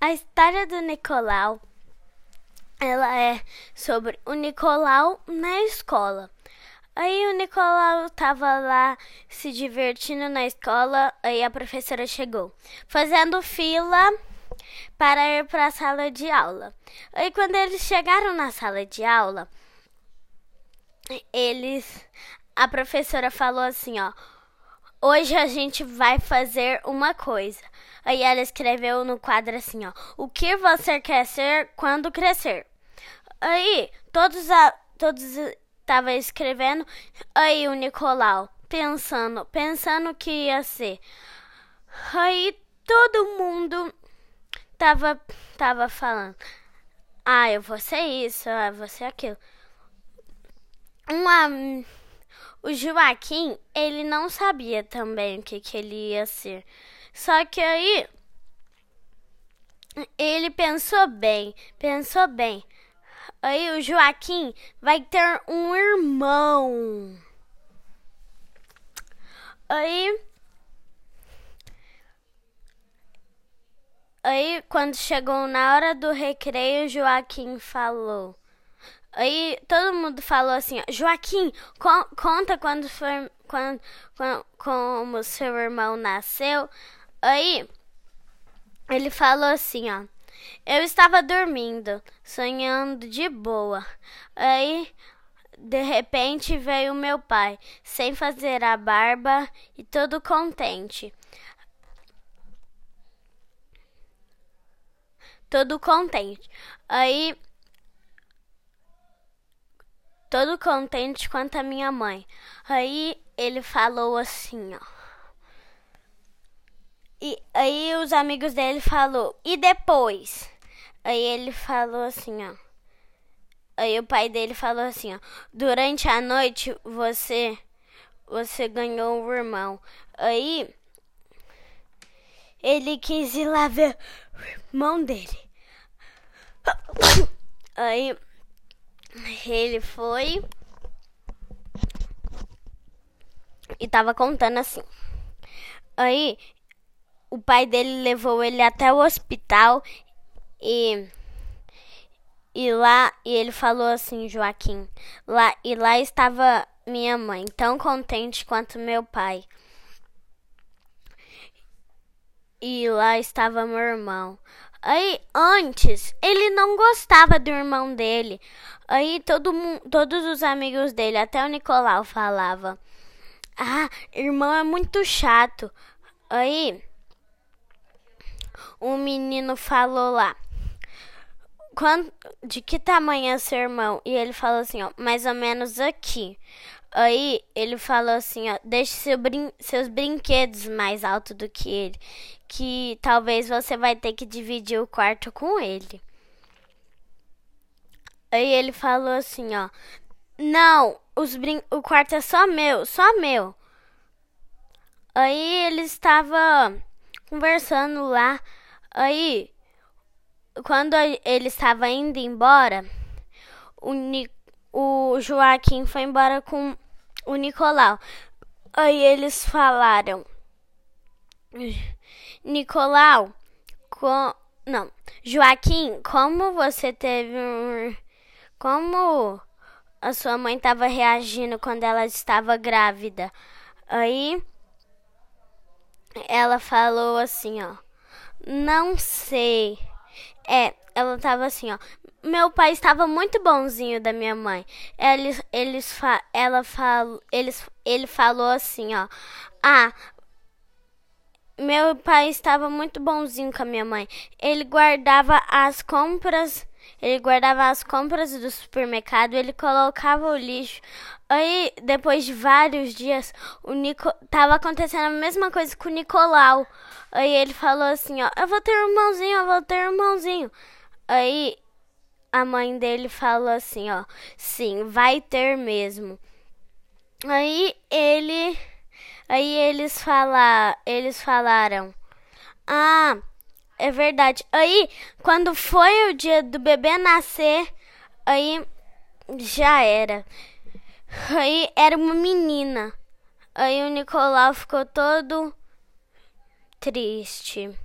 A história do Nicolau, ela é sobre o Nicolau na escola. Aí o Nicolau estava lá se divertindo na escola, aí a professora chegou, fazendo fila para ir para a sala de aula. Aí quando eles chegaram na sala de aula, eles a professora falou assim, ó: Hoje a gente vai fazer uma coisa. Aí ela escreveu no quadro assim, ó: O que você quer ser quando crescer? Aí todos a, todos estavam escrevendo. Aí o Nicolau pensando, pensando que ia ser. Aí todo mundo tava tava falando: "Ah, eu vou ser isso, ah, eu vou ser aquilo". Uma o Joaquim, ele não sabia também o que, que ele ia ser. Só que aí ele pensou bem, pensou bem. Aí o Joaquim vai ter um irmão. Aí Aí quando chegou na hora do recreio, Joaquim falou: Aí todo mundo falou assim, Joaquim, con conta quando foi quando, quando, como seu irmão nasceu. Aí ele falou assim, ó. Eu estava dormindo, sonhando de boa. Aí de repente veio meu pai, sem fazer a barba e todo contente. Todo contente. Aí todo contente quanto a minha mãe. Aí ele falou assim, ó. E aí os amigos dele falou: "E depois?" Aí ele falou assim, ó. Aí o pai dele falou assim, ó: "Durante a noite você você ganhou um irmão." Aí ele quis ir lá ver o irmão dele. Aí ele foi e tava contando assim. Aí o pai dele levou ele até o hospital e e lá e ele falou assim, Joaquim, lá e lá estava minha mãe, tão contente quanto meu pai. E lá estava meu irmão. Aí, antes, ele não gostava do irmão dele. Aí, todo mundo, todos os amigos dele, até o Nicolau, falava: Ah, irmão é muito chato. Aí, um menino falou lá: Quando, De que tamanho é seu irmão? E ele falou assim: ó, Mais ou menos aqui. Aí ele falou assim, ó, deixe seu brin seus brinquedos mais alto do que ele, que talvez você vai ter que dividir o quarto com ele. Aí ele falou assim, ó, não, os brin o quarto é só meu, só meu. Aí ele estava conversando lá, aí quando ele estava indo embora, o Nico o Joaquim foi embora com o Nicolau. Aí eles falaram: Nicolau, com... não, Joaquim, como você teve um. Como a sua mãe estava reagindo quando ela estava grávida? Aí ela falou assim, ó. Não sei. É, ela tava assim, ó. Meu pai estava muito bonzinho da minha mãe. Eles, eles, fa, ela falou, eles, ele falou assim, ó. Ah, meu pai estava muito bonzinho com a minha mãe. Ele guardava as compras, ele guardava as compras do supermercado, ele colocava o lixo. Aí, depois de vários dias, o Nico tava acontecendo a mesma coisa com o Nicolau. Aí ele falou assim, ó, eu vou ter um irmãozinho, eu vou ter um irmãozinho. Aí a mãe dele falou assim, ó, sim, vai ter mesmo. Aí ele, aí eles falar, eles falaram, ah, é verdade. Aí quando foi o dia do bebê nascer, aí já era. Aí era uma menina. Aí o Nicolau ficou todo triste.